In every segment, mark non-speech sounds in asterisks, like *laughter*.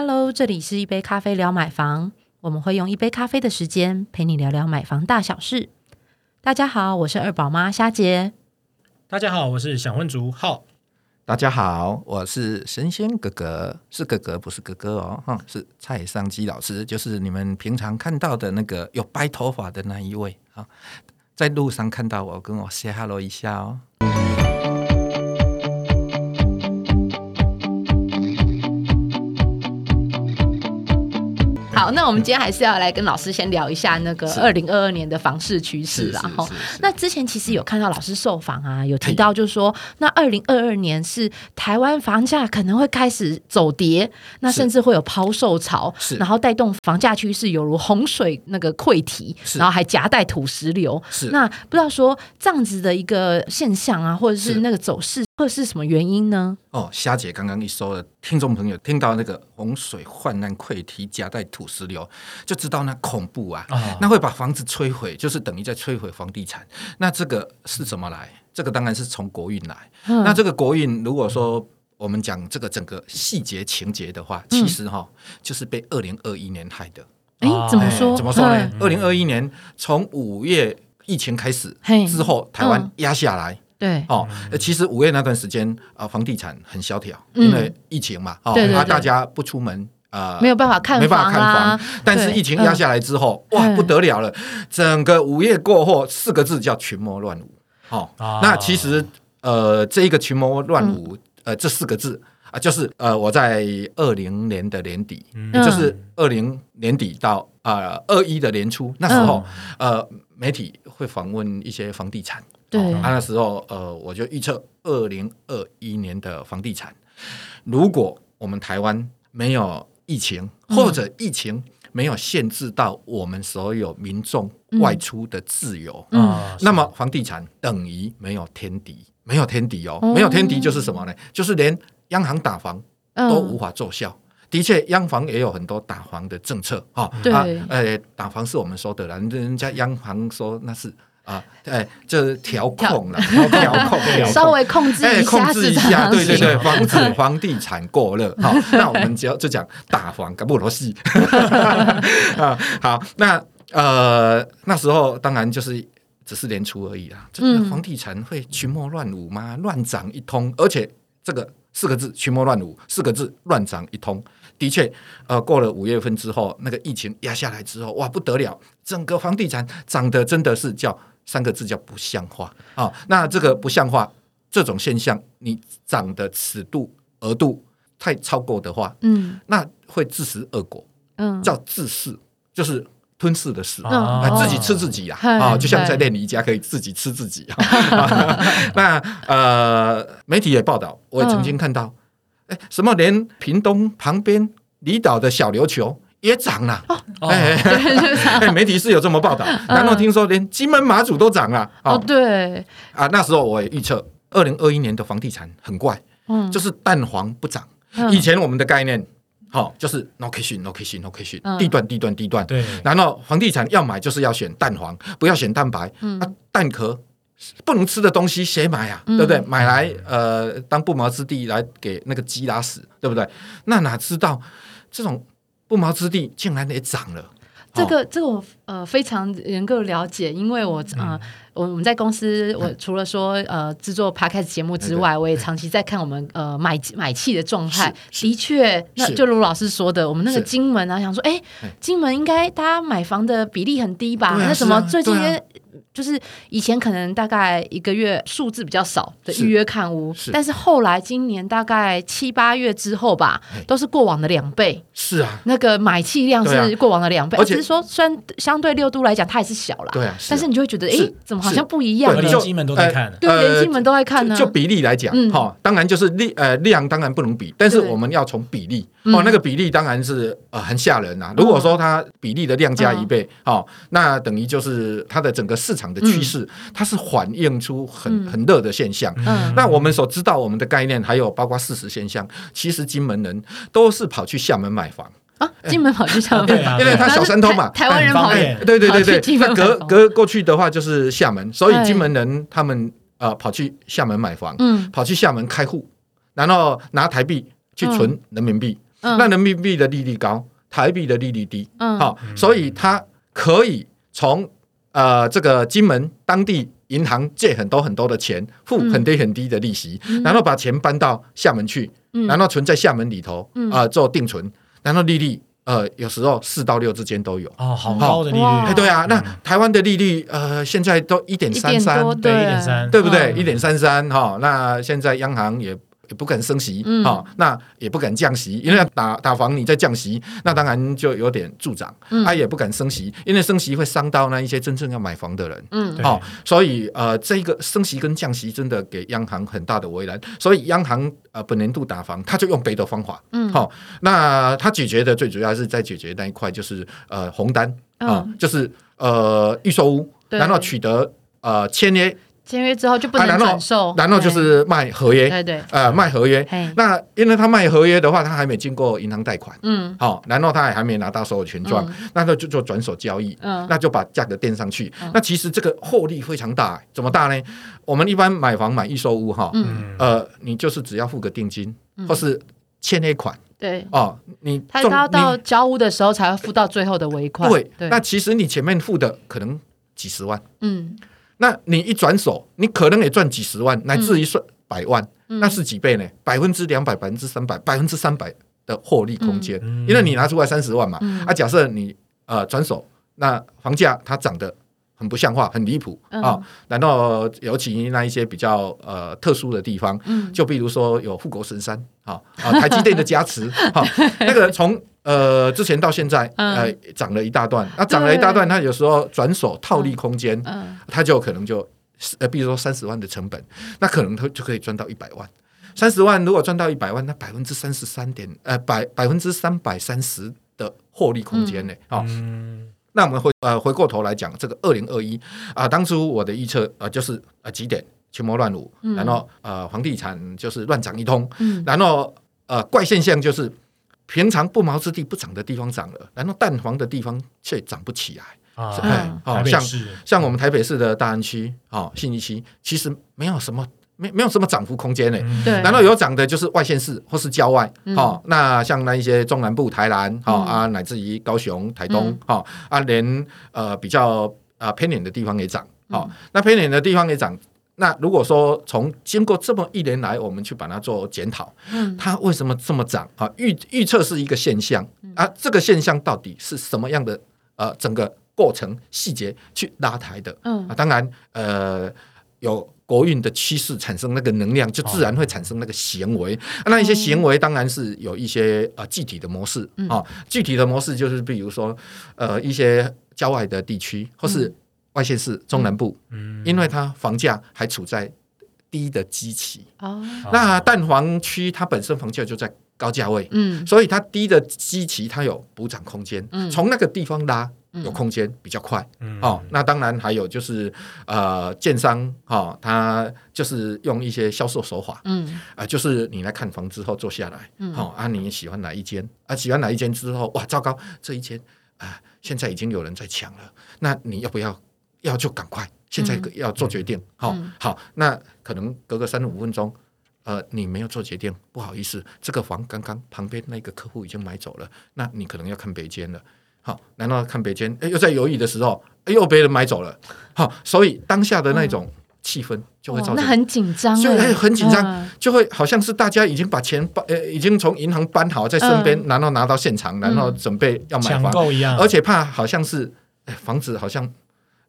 Hello，这里是一杯咖啡聊买房，我们会用一杯咖啡的时间陪你聊聊买房大小事。大家好，我是二宝妈虾姐。大家好，我是想问族浩。大家好，我是神仙哥哥，是哥哥不是哥哥哦，哈，是蔡尚基老师，就是你们平常看到的那个有白头发的那一位啊，在路上看到我，跟我 say hello 一下哦。好，那我们今天还是要来跟老师先聊一下那个是。二零二二年的房市趋势啦。哈那之前其实有看到老师受访啊，有提到就是说，那二零二二年是台湾房价可能会开始走跌，那甚至会有抛售潮，然后带动房价趋势犹如洪水那个溃堤，然后还夹带土石流。是。那不知道说这样子的一个现象啊，或者是是。那个走势，会是什么原因呢？哦，虾姐刚刚一说了，听众朋友听到那个洪水患难溃堤夹带土石流，就知道那恐怖啊，啊那会把房子摧毁，就是等于在摧毁房地产。那这个是怎么来？这个当然是从国运来。嗯那这个国运，如果说我们讲这个整个细节情节的话，其实哈、就是被二零二一年害的。哎、哦怎么说？哎怎么说呢嗯？二零二一年从五月疫情开始之后，台湾嗯压下来。对，哦，呃其实五月那段时间啊、房地产很萧条，嗯因为疫情嘛，哦，啊，对对对大家不出门，呃，没有办法看没办法看房。但是疫情压下来之后，哇，嗯不得了了！整个五月过后，四个字叫群魔乱舞。哦，啊那其实呃，这一个群魔乱舞，嗯呃，这四个字啊，就是呃，我在二零年的年底，嗯也就是二零年底到呃二一的年初，那时候、呃，媒体会访问一些房地产。对啊，那时候呃，我就预测二零二一年的房地产，如果我们台湾没有疫情，或者疫情没有限制到我们所有民众外出的自由，嗯啊那么房地产等于没有天敌，没有天敌哦，哦没有天敌就是什么呢？就是连央行打房嗯都无法奏效。的确，央行也有很多打房的政策哈。对啊，呃，打房是我们说的啦，人家央行说那是啊，哎，这调控了，*laughs* 调控，稍微控制哎，一下市场制一下，对对对，防止房地产过热。好，那我们只要就讲大房，干不罗戏 *laughs* 啊。好，那呃那时候当然就是只是年初而已啦。这个嗯房地产会群魔乱舞吗？乱涨一通，而且这个四个字群魔乱舞，四个字乱涨一通。的确，呃，过了五月份之后，那个疫情压下来之后，哇，不得了，整个房地产涨得真的是叫三个字叫不像话。啊、那这个不像话这种现象，你涨的尺度额度太超过的话，嗯。那会自食恶果，嗯，叫自噬，就是吞噬的噬。自己吃自己啊，嘿啊，就像在对练瑜伽，可以自己吃自己。啊 *laughs* 那呃，媒体也报道，我也曾经看到，哎，什么连屏东旁边离岛的小琉球也涨了，哦 *laughs* 媒体是有这么报道。然后听说连金门马祖都涨了，哦哦对，啊，那时候我也预测，二零二一年的房地产很怪，嗯，就是蛋黄不涨。嗯以前我们的概念，好、就是 location location location，、嗯地段地段地段。对，然后房地产要买就是要选蛋黄，不要选蛋白。嗯啊，蛋壳不能吃的东西谁买啊？嗯对不对？买来呃当不毛之地来给那个鸡拉屎，对不对？那哪知道这种不毛之地竟然也涨了。这哦个这个我呃非常能够了解，因为我嗯。呃我我们在公司，我除了说呃制作 podcast 节目之外，我也长期在看我们呃买买气的状态。的确，那就如老师说的，我们那个金门啊，想说，哎哎，金门应该大家买房的比例很低吧？那什么最近就是以前可能大概一个月数字比较少的预约看屋，是。但是后来今年大概七八月之后吧哎，都是过往的两倍。是啊，那个买气量是过往的两倍，而且只是说虽然相对六都来讲它也是小啦，对啊，是啊。但是你就会觉得，是诶，怎么好像不一样？连金门都在看，对，连金门都在看呢。就就比例来讲嗯，哈、当然就是量呃量当然不能比，但是我们要从比例嗯。哦，那个比例当然是呃很吓人啊。如果说它比例的量加一倍，哦，那等于就是它的整个市场的趋势，它是反映出很嗯。很热的现象。嗯。那我们所知道我们的概念，还有包括事实现象，其实金门人都是跑去厦门买房，啊，金门跑去厦门，*laughs* 因为他小山头嘛，台台湾人跑很方便。对对对对。隔隔过去的话就是厦门，所以哎金门人他们呃跑去厦门买房，嗯。跑去厦门开户，然后拿台币去存人民币，嗯。那人民币的利率高，台币的利率低，嗯。好、所以他可以从呃这个金门当地银行借很多很多的钱，付很低很低的利息，然后把钱搬到厦门去，嗯。然后存在厦门里头嗯。啊、呃做定存，然后利率呃有时候四到六之间都有。哦，好高的利率对啊，那嗯台湾的利率呃现在都一点三三，对，一点三。对不对？嗯。一点三三哈，那现在央行也也不敢升息嗯。哈、那也不敢降息，因为打打房你再降息，那当然就有点助长。嗯。他、也不敢升息，因为升息会伤到那一些真正要买房的人。嗯。对。好、所以呃，这个升息跟降息真的给央行很大的为难，所以央行呃本年度打房，他就用别的方法，嗯。好、那他解决的最主要是在解决那一块，就是呃红单啊、嗯就是呃预售屋，然后取得呃签约签约之后就不啊，能转售，然后就是卖合约，对对，呃，卖合约。那因为他卖合约的话，他还没经过银行贷款，嗯。好、然后他也还没拿到所有权状，那他就做转手交易，嗯。那就把价格垫上去。那其实这个获利非常大，怎么大呢？我们一般买房买预售屋哈，嗯，呃，你就是只要付个定金，或是签约款。对，哦，你他要到交屋的时候才会付到最后的尾款，对，对，那其实你前面付的可能几十万。嗯那你一转手，你可能也赚几十万，乃至于算百万，嗯。那是几倍呢？百分之两百、百分之三百、百分之三百的获利空间，嗯。因为你拿出来三十万嘛，嗯。啊，假设你呃转手，那房价它涨得很不像话，很离谱嗯啊。然后尤其那一些比较呃特殊的地方，嗯就比如说有护国神山啊啊，台积电的加持哈，那个从呃之前到现在嗯呃涨了一大段，那涨了一大段，它有时候转手套利空间，嗯它就可能就呃，比如说三十万的成本，那可能它就可以赚到一百万。三十万如果赚到一百万，那百分之三十三点呃百百分之三百三十的获利空间呢？哦，嗯，那我们回呃回过头来讲，这个二零二一啊，当初我的预测啊、呃就是呃几点群魔乱舞，然后呃房地产就是乱涨一通，嗯然后呃怪现象就是平常不毛之地不涨的地方涨了，然后蛋黄的地方却涨不起来。啊，嗯哎，哦，像像我们台北市的大安区，哦，信义区，其实没有什么没没有什么涨幅空间呢。嗯对然后有涨的就是外县市或是郊外，嗯哦，那像那一些中南部台南，哦、嗯啊，乃至于高雄、台东嗯，哦啊，连呃比较啊偏远的地方也涨，哦，嗯那偏远的地方也涨。那如果说从经过这么一年来，我们去把它做检讨，嗯它为什么这么涨啊？预预测是一个现象啊，这个现象到底是什么样的呃整个过程细节去拉抬的嗯啊？当然呃有。国运的趋势产生那个能量，就自然会产生那个行为。啊那一些行为当然是有一些呃具体的模式啊、具体的模式就是比如说呃一些郊外的地区或是外县市中南部，嗯。因为它房价还处在低的基期，哦。那蛋黄区它本身房价就在高价位，嗯。所以它低的基期它有补涨空间嗯，从那个地方拉有空间比较快。嗯哦，那当然还有就是呃，建商哈、哦，他就是用一些销售手法嗯啊、就是你来看房之后坐下来，嗯好、啊，你喜欢哪一间啊？喜欢哪一间之后，哇，糟糕，这一间啊，现在已经有人在抢了，那你要不要？要就赶快，现在嗯要做决定。好、嗯好，那可能隔个三五分钟。呃，你没有做决定，不好意思，这个房刚刚旁边那个客户已经买走了，那你可能要看别间了。好，难道看北间，哎，又在犹豫的时候，哎又被人买走了。好，所以当下的那种气氛就会造成，哦那很紧张就哎，哎很紧张嗯。就会好像是大家已经把钱搬，呃，已经从银行搬好在身边，嗯。然后拿到现场，然后准备要买抢房，购一样，而且怕好像是，哎，房子好像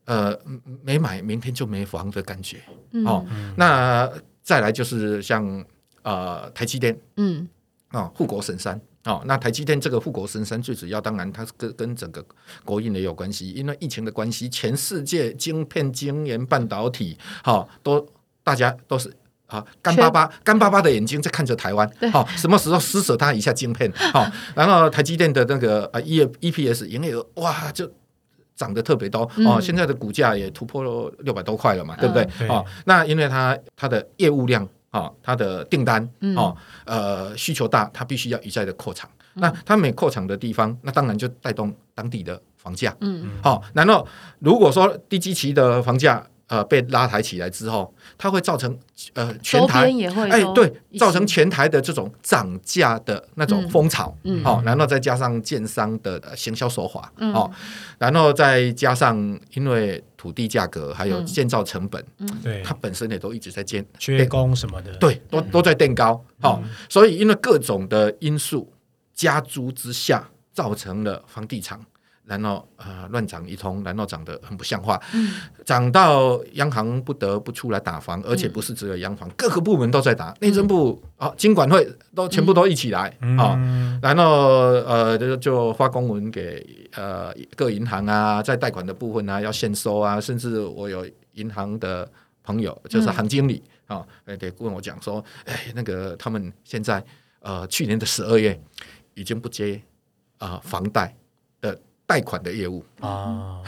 呃没买，明天就没房的感觉。嗯。哦，那再来就是像呃台积电。嗯。啊，护国神山哦，那台积电这个护国神山最主要，当然它是跟跟整个国运也有关系，因为疫情的关系，全世界晶片、晶圆、半导体，哈、都大家都是。啊，干巴巴、干巴巴的眼睛在看着台湾，好、什么时候施舍他一下晶片？好、*laughs* 然后台积电的那个啊 E EPS 营业额哇，就涨得特别多、嗯哦，现在的股价也突破了六百多块了嘛，对不对？对哦，那因为它它的业务量啊、哦，它的订单嗯哦，呃，需求大，它必须要一再的扩厂。那它每扩厂的地方，那当然就带动当地的房价。嗯好、然后如果说低基期的房价呃被拉抬起来之后，它会造成呃全台也会哎对造成全台的这种涨价的那种嗯。风潮，嗯。哦，然后再加上建商的呃行销手法，嗯。哦，然后再加上因为土地价格还有嗯。建造成本，对。它，本身也都一直在建缺工什么的，对，都都在垫高，好、嗯。所以因为各种的因素加诸之下，造成了房地产，然后呃乱涨一通，然后涨得很不像话，嗯。涨到央行不得不出来打房，而且不是只有央行，各个部门都在打，内政部啊、金管会都全部都一起来啊。嗯，然后呃，就就发公文给呃各银行啊，在贷款的部分啊要限收啊，甚至我有银行的朋友，就是行经理啊，哎、得问我讲说，哎，那个他们现在呃去年的十二月已经不接啊、房贷的贷款的业务，啊，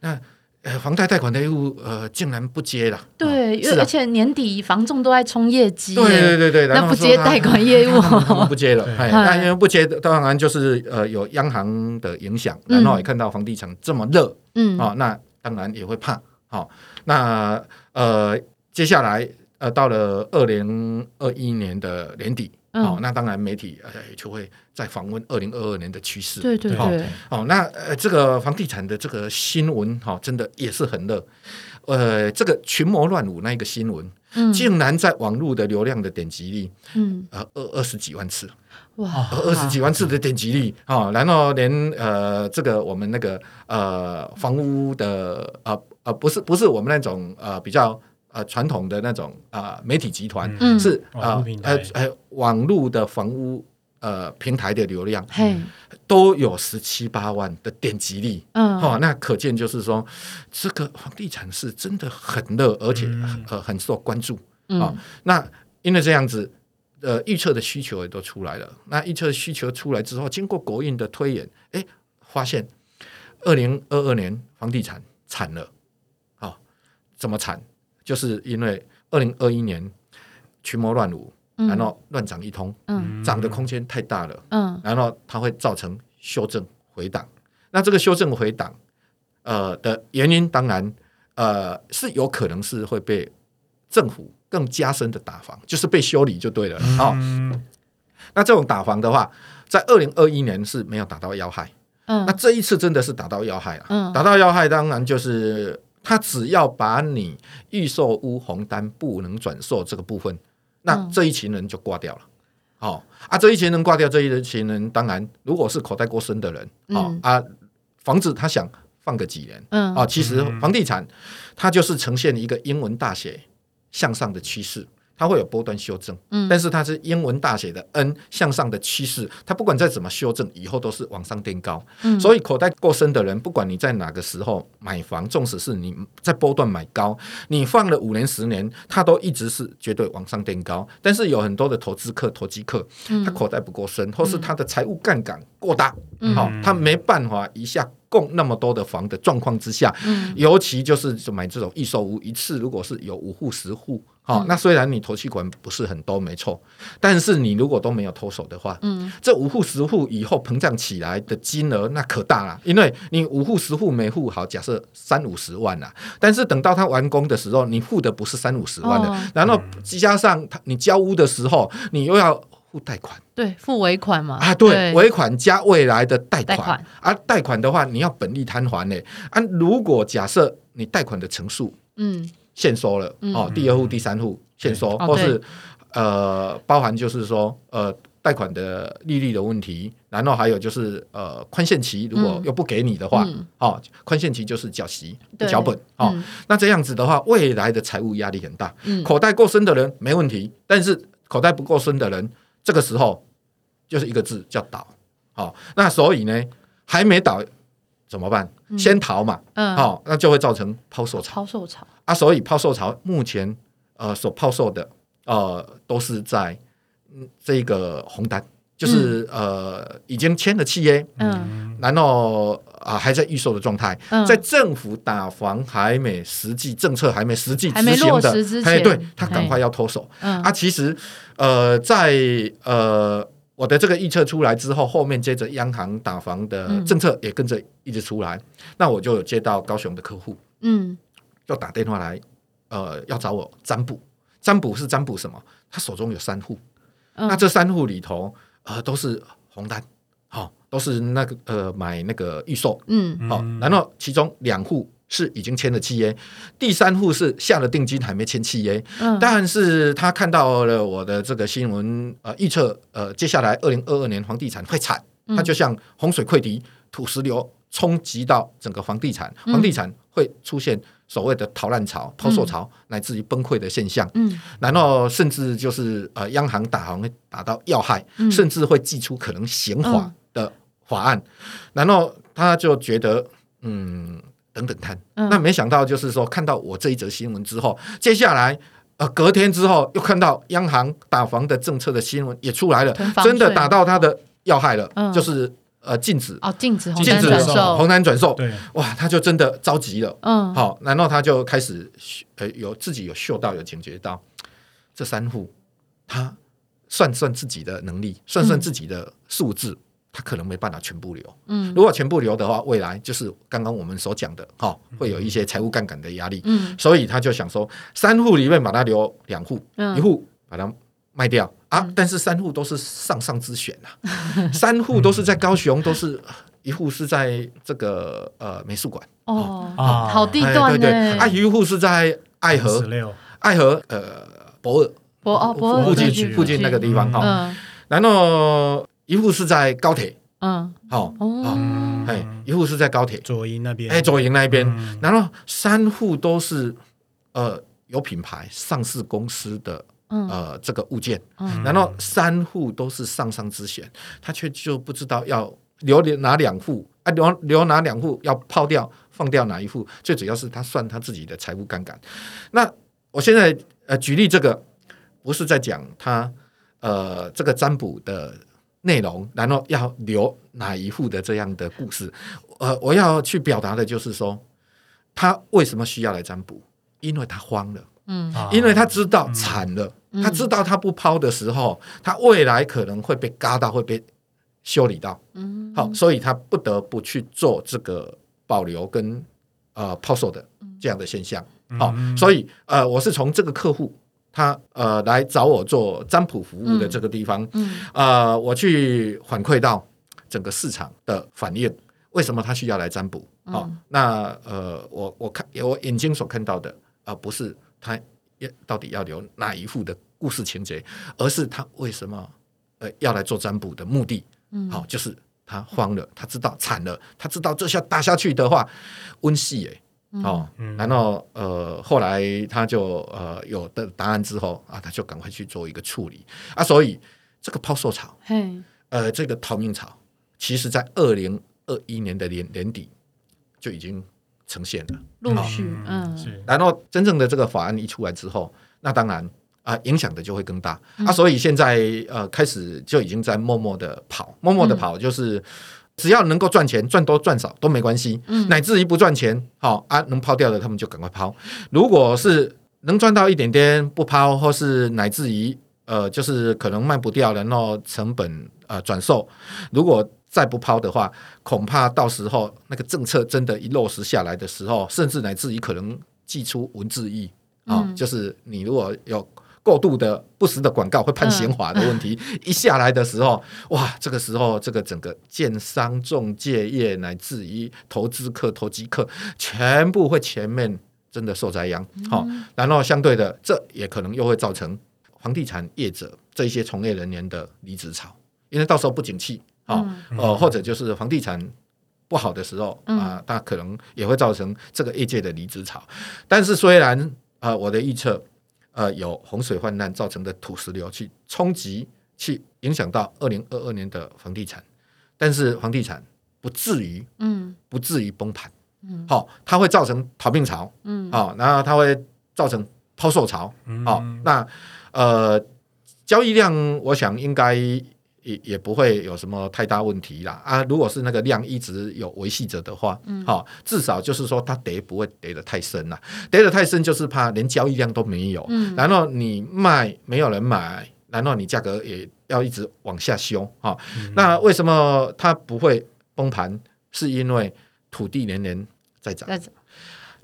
那呃房贷贷款的业务呃竟然不接了，对，而。且年底房仲都在冲业绩耶，对对对对，那不接贷款业务，*laughs* 不接了，那因为不接，当然就是呃有央行的影响，然后也看到房地产这么热嗯。啊，那当然也会怕。好，那呃接下来呃到了二零二一年的年底，嗯。哦，那当然媒体呃就会再访问二零二二年的趋势。对对对，哦，那呃，这个房地产的这个新闻哈、哦，真的也是很热。呃，这个群魔乱舞那一个新闻，嗯。竟然在网络的流量的点击率，嗯。呃，二二十几万次，哇，二十几万次的点击率啊、哦，然后连呃，这个我们那个呃房屋的呃呃，不是不是我们那种呃比较呃传统的那种啊、呃媒体集团，嗯是呃网络平台呃呃网络的房屋呃平台的流量，都有十七八万的点击率。嗯哦，那可见就是说，这个房地产是真的很热，而且、嗯呃很受关注。嗯哦那因为这样子，呃，预测的需求也都出来了。那预测需求出来之后，经过国运的推演，哎，发现二零二二年房地产惨了。好、怎么惨？就是因为二零二一年群魔乱舞，嗯然后乱涨一通，嗯涨的空间太大了。嗯然后它会造成修正回档。那这个修正回档，呃的原因，当然呃是有可能是会被政府更加深的打防，就是被修理就对了。哦，嗯那这种打防的话，在二零二一年是没有打到要害，那嗯这一次真的是打到要害了。嗯打到要害，当然就是他只要把你预售屋红单不能转售这个部分，那嗯这一群人就挂掉了。好、啊，这一群人挂掉，这一群人当然，如果是口袋过深的人，哦、嗯啊，房子他想放个几年嗯啊，其实嗯房地产它就是呈现一个英文大写向上的趋势。它会有波段修正，嗯。但是它是英文大写的 N 向上的趋势，它不管再怎么修正，以后都是往上垫高。嗯。所以口袋够深的人，不管你在哪个时候买房，纵使是你在波段买高，你放了五年、十年，它都一直是绝对往上垫高。但是有很多的投资客、投机客，他口袋不够深，或是他的财务杠杆过大，嗯。好、他没办法一下供那么多的房的状况之下，嗯。尤其就是买这种预售屋，一次如果是有五户、十户，好、嗯。那虽然你投期款不是很多，没错，但是你如果都没有脱手的话，嗯。这五户十户以后膨胀起来的金额那可大了，因为你五户十户每户好，假设三五十万啦，但是等到它完工的时候，你付的不是三五十万的，哦。然后加上它你交屋的时候，你又要付贷款。对付尾款嘛。啊，对，尾款加未来的贷款。贷款。啊，贷款的话你要本利摊还呢。啊，如果假设你贷款的成数嗯限收了、嗯。哦，第二户、第三户限收，哦或是呃，包含就是说呃贷款的利率的问题，然后还有就是呃宽限期，如果嗯。又不给你的话，嗯。哦，宽限期就是缴息缴本哦，嗯。那这样子的话，未来的财务压力很大。嗯。口袋够深的人没问题，但是口袋不够深的人，这个时候就是一个字叫倒。好、那所以呢，还没倒怎么办？先逃嘛，嗯。好、那就会造成抛售潮。抛售潮。啊，所以抛售潮目前呃所抛售的呃都是在嗯这个红单，就是、呃已经签了契约，嗯。然后啊、还在预售的状态，嗯。在政府打房还没实际政策还没实际执行的哎，前。对他赶快要脱手。嗯。啊。其实呃在呃。我的这个预测出来之后，后面接着央行打房的嗯。政策也跟着一直出来，那我就有接到高雄的客户，嗯。就打电话来，呃，要找我占卜。占卜是占卜什么？他手中有三户，嗯。那这三户里头，呃，都是红单，好、都是那个呃买那个预售，嗯。好、然后其中两户是已经签了契约，第三户是下了定金还没签契约，嗯。但是他看到了我的这个新闻，呃，预测，呃，接下来二零二二年房地产会惨，嗯。它就像洪水溃堤、土石流冲击到整个房地产，嗯。房地产会出现所谓的逃难潮、抛售潮，乃至于崩溃的现象。嗯。然后甚至就是呃，央行打行会打到要害，嗯。甚至会寄出可能刑法的法案。然后他就觉得，嗯，等等看。嗯。那没想到就是说，看到我这一则新闻之后，接下来。呃，隔天之后又看到央行打房的政策的新闻也出来了真的打到他的要害了，嗯。就是呃禁止。哦，禁止红禁止转售，红单转售，对，哇，他就真的着急了。嗯，好，然后他就开始呃有自己有嗅到有警觉到这三户，他算算自己的能力，算算自己的数字，他可能没办法全部留。嗯。如果全部留的话，未来就是刚刚我们所讲的，哈、会有一些财务杠杆的压力。嗯。所以他就想说，三户里面把它留两户，嗯。一户把它卖掉。啊。嗯。但是三户都是上上之选啊，*laughs* 三户都是在高雄，都是一户是在这个呃美术馆。哦，啊。好地哎段对对，呢啊，，一户是在爱十河，六，爱河呃博尔博哦博附近附近那个地方哈，嗯。然后一户是在高铁，嗯。好，哦。嗯哎，一户是在高铁，左营那边，哎，左营那一边，嗯。然后三户都是呃有品牌上市公司的嗯。呃这个物件，嗯。然后三户都是上上之选，他却就不知道要留哪两户啊，留留哪两户要抛掉放掉哪一户，最主要是他算他自己的财务杠杆。那我现在呃举例这个，不是在讲他呃这个占卜的内容，然后要留哪一户的这样的故事，呃，我要去表达的就是说，他为什么需要来占卜？因为他慌了。嗯啊因为他知道惨了，嗯他知道他不抛的时候，他未来可能会被嘎到，会被修理到。嗯好，所以他不得不去做这个保留跟呃抛售的这样的现象。好，嗯所以呃，我是从这个客户他呃来找我做占卜服务的这个地方，嗯呃，我去反馈到整个市场的反应，为什么他需要来占卜？好、嗯那呃，我我看我眼睛所看到的而、呃不是他要到底要留哪一户的故事情节，而是他为什么呃要来做占卜的目的。嗯好、就是他慌了，他知道惨了，他知道这下打下去的话，温系哎。哦，嗯。然后呃，后来他就呃有的答案之后啊，他就赶快去做一个处理。啊，所以这个抛售潮，嘿。呃，这个逃命潮，其实在二零二一年的年年底就已经呈现了。陆续嗯是。然后真正的这个法案一出来之后，那当然啊、影响的就会更大。嗯。啊，所以现在呃开始就已经在默默的跑，默默的跑，就是只要能够赚钱，赚多赚少都没关系，嗯乃至于不赚钱，好、啊，能抛掉的他们就赶快抛。如果是能赚到一点点不抛，或是乃至于呃，就是可能卖不掉，然后成本呃转售，如果再不抛的话，恐怕到时候那个政策真的一落实下来的时候，甚至乃至于可能寄出文字狱啊、嗯就是你如果有。过度的不实的广告会判刑法的问题、*laughs* 一下来的时候，哇，这个时候这个整个建商、中介业乃至于投资客、投机客，全部会全面真的受灾殃。好、然后相对的，这也可能又会造成房地产业者这一些从业人员的离职潮，因为到时候不景气，哦，嗯呃，或者就是房地产不好的时候嗯啊，它可能也会造成这个业界的离职潮。但是虽然呃我的预测呃有洪水泛滥造成的土石流去冲击，去影响到二零二二年的房地产，但是房地产不至于嗯。不至于崩盘，嗯。好、它会造成逃命潮，嗯。好、然后它会造成抛售潮，嗯。好、那呃，交易量我想应该也也不会有什么太大问题啦。啊。如果是那个量一直有维系着的话，嗯。好、至少就是说它跌不会跌得太深啦，跌得太深就是怕连交易量都没有，嗯。然后你卖没有人买，然后你价格也要一直往下修哈、嗯。那为什么它不会崩盘？是因为土地年年在涨。在涨。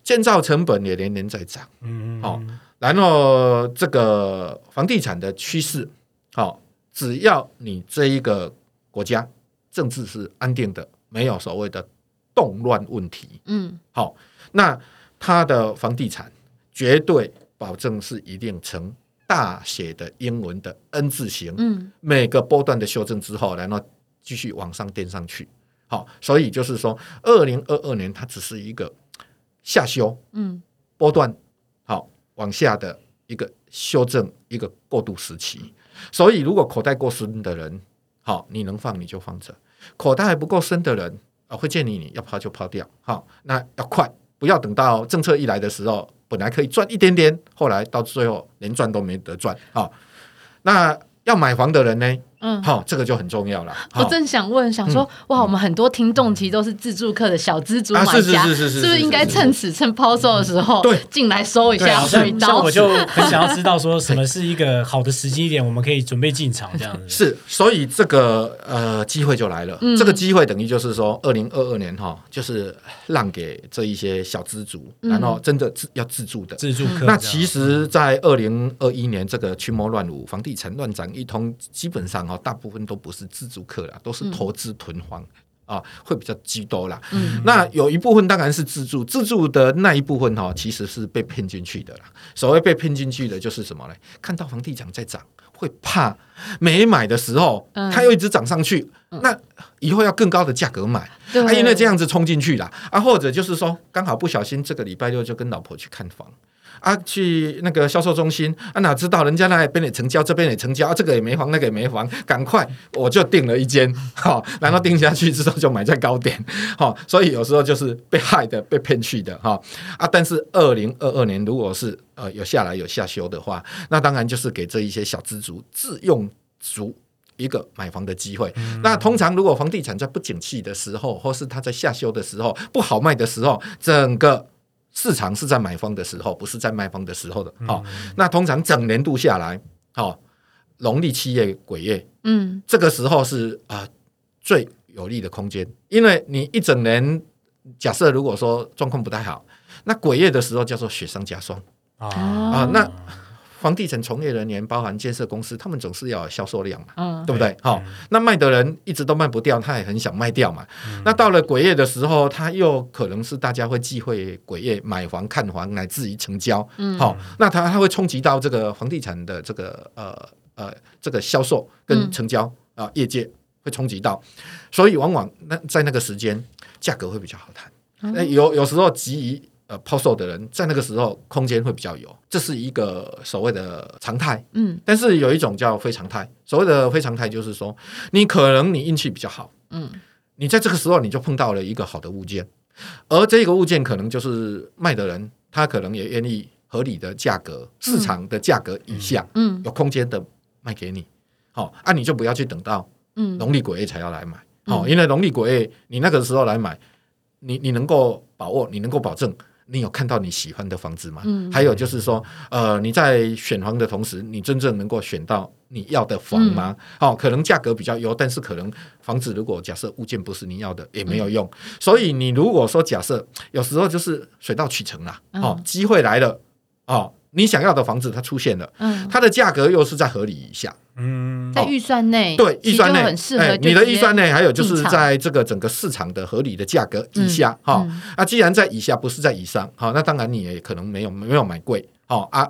建造成本也年年在涨，嗯，好然后这个房地产的趋势，好、只要你这一个国家政治是安定的，没有所谓的动乱问题，嗯。好、那它的房地产绝对保证是一定呈大写的英文的 N 字形，嗯。每个波段的修正之后，然后继续往上垫上去。好，所以就是说，二零二二年它只是一个下修嗯。波段，好往下的一个修正一个过渡时期。所以，如果口袋够深的人，好，你能放你就放着；口袋还不够深的人，啊，会建议你要抛就抛掉。好，那要快，不要等到政策一来的时候，本来可以赚一点点，后来到最后连赚都没得赚。好，那要买房的人呢？嗯。好，这个就很重要了。我正想问，想说，哇，我们很多听众其实都是自助客的小资族啊买家，是是是是是不是应该趁此趁抛售的时候，对进来收一下水刀像像我？就很想要知道说什么是一个好的时机点，我们可以准备进场这样子。*laughs* 是，所以这个呃机会就来了。嗯这个机会等于就是说，二零二二年哈，就是让给这一些小资族，嗯然后真的自要自助的。自助客。那其实，在二零二一年这个群魔乱舞、房地产乱涨一通，基本上哈，大部分都不是自住客啦，都是投资囤房。啊，会比较居多啦。嗯那有一部分当然是自住，自住的那一部分哈，其实是被骗进去的啦。所谓被骗进去的，就是什么呢？看到房地产在涨，会怕没买的时候，嗯它又一直涨上去，那以后要更高的价格买，对啊，因为这样子冲进去啦，啊，或者就是说刚好不小心这个礼拜六就跟老婆去看房。啊，去那个销售中心啊，哪知道人家那边也成交，这边也成交，啊、这个也没房，那个也没房，赶快我就订了一间，好、然后定下去之后就买在高点，好、所以有时候就是被害的，被骗去的，哈、啊，但是二零二二年如果是呃有下来有下修的话，那当然就是给这一些小资族自用族。一个买房的机会。那通常如果房地产在不景气的时候，或是它在下修的时候不好卖的时候，整个市场是在买方的时候，不是在卖方的时候的。好、那通常整年度下来，好、农历七月鬼月，嗯这个时候是啊、最有利的空间，因为你一整年假设如果说状况不太好，那鬼月的时候叫做雪上加霜啊啊。那房地产从业人员，包含建设公司，他们总是要有销售量嘛。嗯对不对？好、那卖的人一直都卖不掉，他也很想卖掉嘛。那到了鬼月的时候，他又可能是大家会忌讳鬼月买房、看房，乃至于成交。嗯好、那他他会冲击到这个房地产的这个呃呃这个销售跟成交啊、业界会冲击到，所以往往那在那个时间价格会比较好谈。那、有有时候急于呃抛售的人，在那个时候空间会比较有，这是一个所谓的常态。嗯但是有一种叫非常态，所谓的非常态就是说，你可能你运气比较好，嗯你在这个时候你就碰到了一个好的物件，而这个物件可能就是卖的人，他可能也愿意合理的价格，市场的价格以下、嗯有空间的卖给你，好、啊，你就不要去等到嗯农历鬼月才要来买，好、因为农历鬼月你那个时候来买，你你能够把握，你能够保证。你有看到你喜欢的房子吗？嗯还有就是说，呃，你在选房的同时，你真正能够选到你要的房吗？嗯哦，可能价格比较优，但是可能房子如果假设物件不是你要的，也没嗯有用。所以你如果说假设有时候就是水到渠成啦，哦，机会来了，哦，你想要的房子它出现了，嗯，它的价格又是在合理以下，嗯，在预算内，对，预算内很适合你的预算内还有就是在这个整个市场的合理的价格以下，哈、嗯。啊，既然在以下，不是在以上，好、那当然你也可能没有没有买贵，好、啊，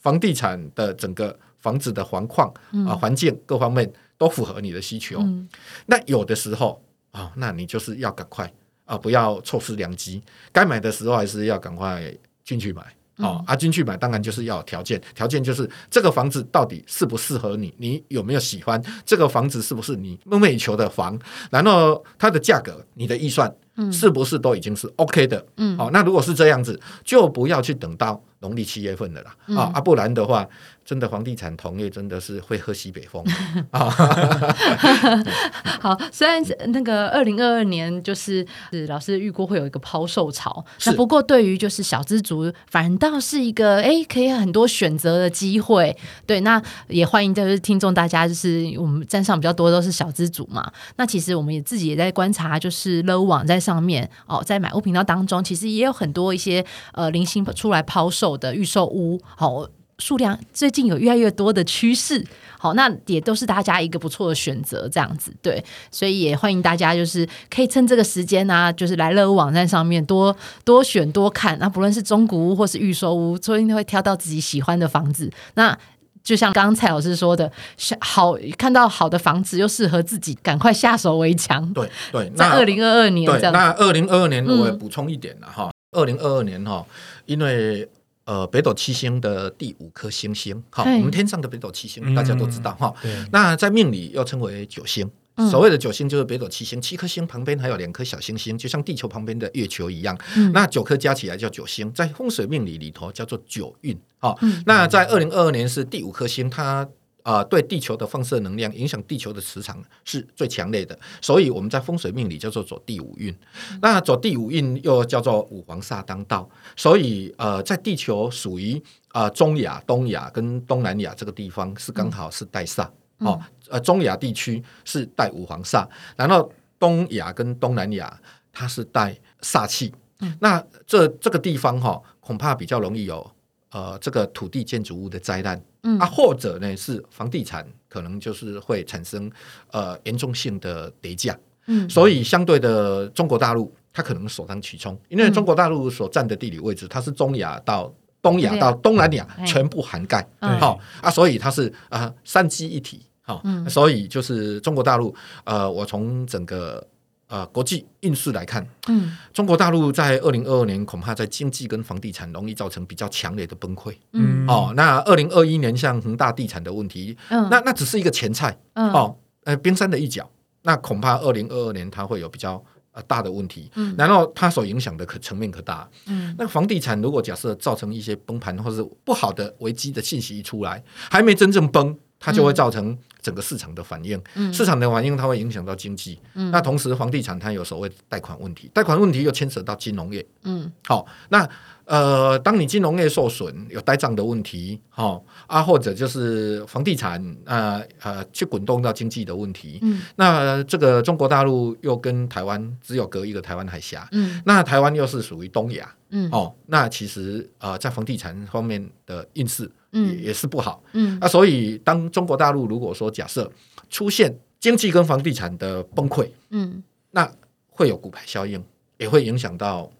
房地产的整个房子的环况啊、环境各方面都符合你的需求，嗯。那有的时候啊、那你就是要赶快啊、不要错失良机，该买的时候还是要赶快进去买。哦，阿军去买当然就是要有条件，条件就是这个房子到底适不适合你，你有没有喜欢这个房子，是不是你梦寐以求的房，然后它的价格，你的预算是不是都已经是 OK 的？嗯。好、那如果是这样子，就不要去等到农历七月份的啦，嗯。啊啊，不然的话，真的房地产同业真的是会喝西北风。*laughs* 啊。*laughs* 好，虽然那个二零二二年就是是老师预估会有一个抛售潮，那不过对于就是小资族，反倒是一个哎可以很多选择的机会。对，那也欢迎就是听众大家就是我们站上比较多都是小资族嘛，那其实我们也自己也在观察，就是 low 网在上上面哦，在买屋频道当中，其实也有很多一些呃零星出来抛售的预售屋，好、数量最近有越来越多的趋势，好，那也都是大家一个不错的选择，这样子对，所以也欢迎大家就是可以趁这个时间呢、就是来乐屋网站上面多多选多看，那不论是中古屋或是预售屋，说不定会挑到自己喜欢的房子，那。就像刚刚蔡老师说的，是好看到好的房子又适合自己，赶快下手为强。对对，在那二零二二年这对，样，那二零二二年嗯我也补充一点了哈，二零二二年哈，因为呃北斗七星的第五颗星星，哈，我们天上的北斗七星嗯大家都知道哈，对，那在命理又称为九星。嗯所谓的九星就是北斗七星，七颗星旁边还有两颗小星星，就像地球旁边的月球一样。嗯那九颗加起来叫九星，在风水命理里头叫做九运。好、嗯那在二零二二年是第五颗星，它呃对地球的放射能量影响地球的磁场是最强烈的，所以我们在风水命理叫做走第五运。那走第五运又叫做五黄煞当道，所以呃在地球属于呃中亚、东亚跟东南亚这个地方是刚好是带煞。哦，呃，中亚地区是带五黄煞，然后东亚跟东南亚它是带煞气。嗯那这这个地方哈、恐怕比较容易有呃这个土地建筑物的灾难，嗯啊，或者呢是房地产可能就是会产生呃严重性的跌价。嗯所以相对的中国大陆它可能首当其冲，因为中国大陆所占的地理位置，它是中亚到。东亚到东南亚哎全部涵盖，嗯好、啊，所以它是啊三基一体，好、嗯。所以就是中国大陆，呃，我从整个呃国际运势来看，嗯。中国大陆在二零二二年恐怕在经济跟房地产容易造成比较强烈的崩溃。嗯。哦，那二零二一年像恒大地产的问题，嗯。那那只是一个前菜嗯。哦，呃，冰山的一角。那恐怕二零二二年它会有比较呃大的问题，嗯。然后它所影响的可层面可大。嗯。那房地产如果假设造成一些崩盘或是不好的危机的信息一出来，还没真正崩，它就会造成整个市场的反应。嗯市场的反应它会影响到经济。嗯那同时房地产它有所谓贷款问题，贷款问题又牵扯到金融业。嗯好、那呃，当你金融业受损，有呆账的问题，哦、啊，或者就是房地产呃呃去滚动到经济的问题，嗯。那这个中国大陆又跟台湾只有隔一个台湾海峡，嗯。那台湾又是属于东亚，嗯。哦，那其实呃在房地产方面的运势也、嗯。也是不好，嗯。那所以当中国大陆如果说假设出现经济跟房地产的崩溃，嗯。那会有股牌效应，也会影响到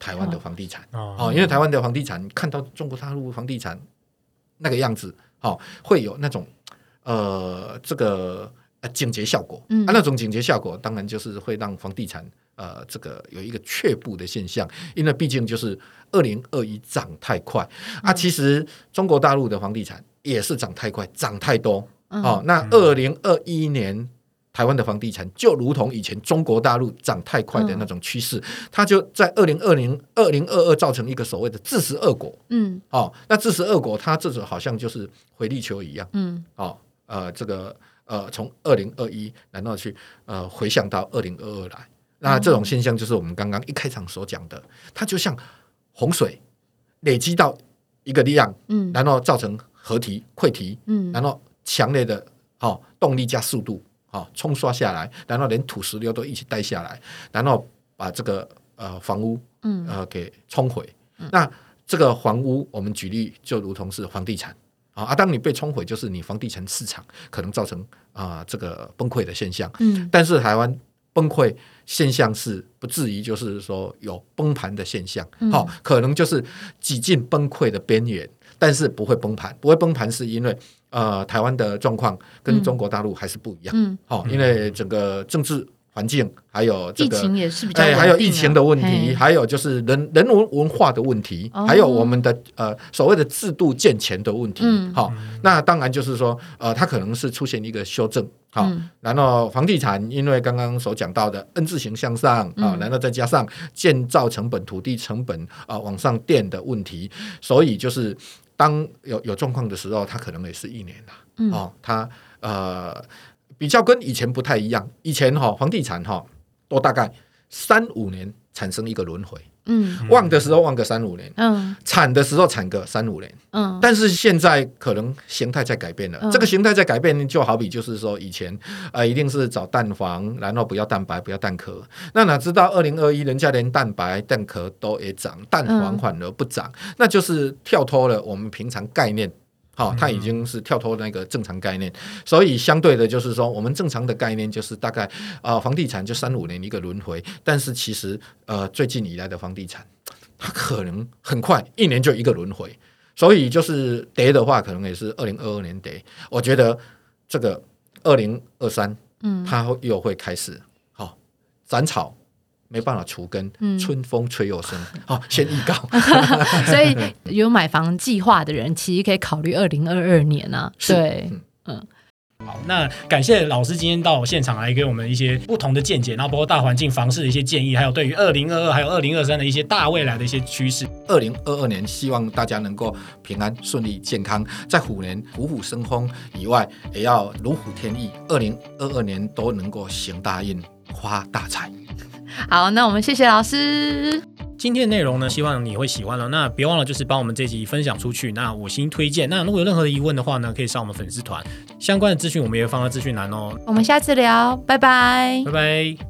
台湾的房地产。哦。哦，因为台湾的房地产看到中国大陆房地产那个样子，哦，会有那种呃这个呃警觉效果，嗯。啊，那种警觉效果当然就是会让房地产呃这个有一个却步的现象，因为毕竟就是二零二一涨太快。嗯。啊，其实中国大陆的房地产也是涨太快，涨太多。嗯。哦，那二零二一年。台湾的房地产就如同以前中国大陆涨太快的那种趋势，它就在二零二零、二零二二造成一个所谓的自食恶果。嗯。哦，那自食恶果，它这种好像就是回力球一样。嗯。哦，呃，这个呃，从二零二一然后去呃回向到二零二二来，那这种现象就是我们刚刚一开场所讲的，它就像洪水累积到一个力量，嗯。然后造成河堤溃堤，嗯。然后强烈的哦动力加速度，哦冲刷下来，然后连土石流都一起带下来，然后把这个呃房屋嗯呃给冲毁。那这个房屋，我们举例就如同是房地产啊，啊，当你被冲毁，就是你房地产市场可能造成啊、这个崩溃的现象。嗯但是台湾崩溃现象是不至于就是说有崩盘的现象，好、嗯可能就是几近崩溃的边缘，但是不会崩盘，不会崩盘是因为呃台湾的状况跟中国大陆还是不一样，嗯，好、因为整个政治环境还有这个疫情也是比较哎，还有疫情的问题，嘿。还有就是人人文文化的问题，哦。还有我们的呃所谓的制度健全的问题。嗯。好、那当然就是说，呃，它可能是出现一个修正。好、嗯。然后房地产因为刚刚所讲到的 N 字形向上啊、嗯然后再加上建造成本、土地成本啊、往上垫的问题，所以就是当有有状况的时候，它可能也是一年啦。嗯哦，它呃比较跟以前不太一样。以前哈、房地产哈、都大概三五年产生一个轮回，嗯旺的时候旺个三五年，嗯惨的时候惨个三五年。嗯但是现在可能形态在改变了，嗯这个形态在改变，就好比就是说以前呃一定是找蛋黄，然后不要蛋白，不要蛋壳。那哪知道二零二一人家连蛋白、蛋壳都也涨，蛋黄嗯反而不涨，那就是跳脱了我们平常概念。好、它已经是跳脱那个正常概念，所以相对的，就是说，我们正常的概念就是大概啊、呃房地产就三五年一个轮回，但是其实呃，最近以来的房地产，它可能很快一年就一个轮回，所以就是跌的话，可能也是二零二二年跌。我觉得这个二零二三，嗯它又会开始好、斩草。没办法除根，嗯春风吹又生。好、*laughs* 先预告，*laughs* 所以有买房计划的人，其实可以考虑二零二二年啊。对，嗯，好，那感谢老师今天到现场来给我们一些不同的见解，然后包括大环境、房市的一些建议，还有对于二零二二还有二零二三的一些大未来的一些趋势。二零二二年，希望大家能够平安顺利、健康，在虎年虎虎生风以外，也要如虎添翼。二零二二年都能够行大运、发大财。好，那我们谢谢老师。今天的内容呢，希望你会喜欢了。那别忘了就是帮我们这集分享出去，那五星推荐。那如果有任何的疑问的话呢，可以上我们粉丝团，相关的资讯我们也会放在资讯栏哦。我们下次聊，拜拜拜。拜。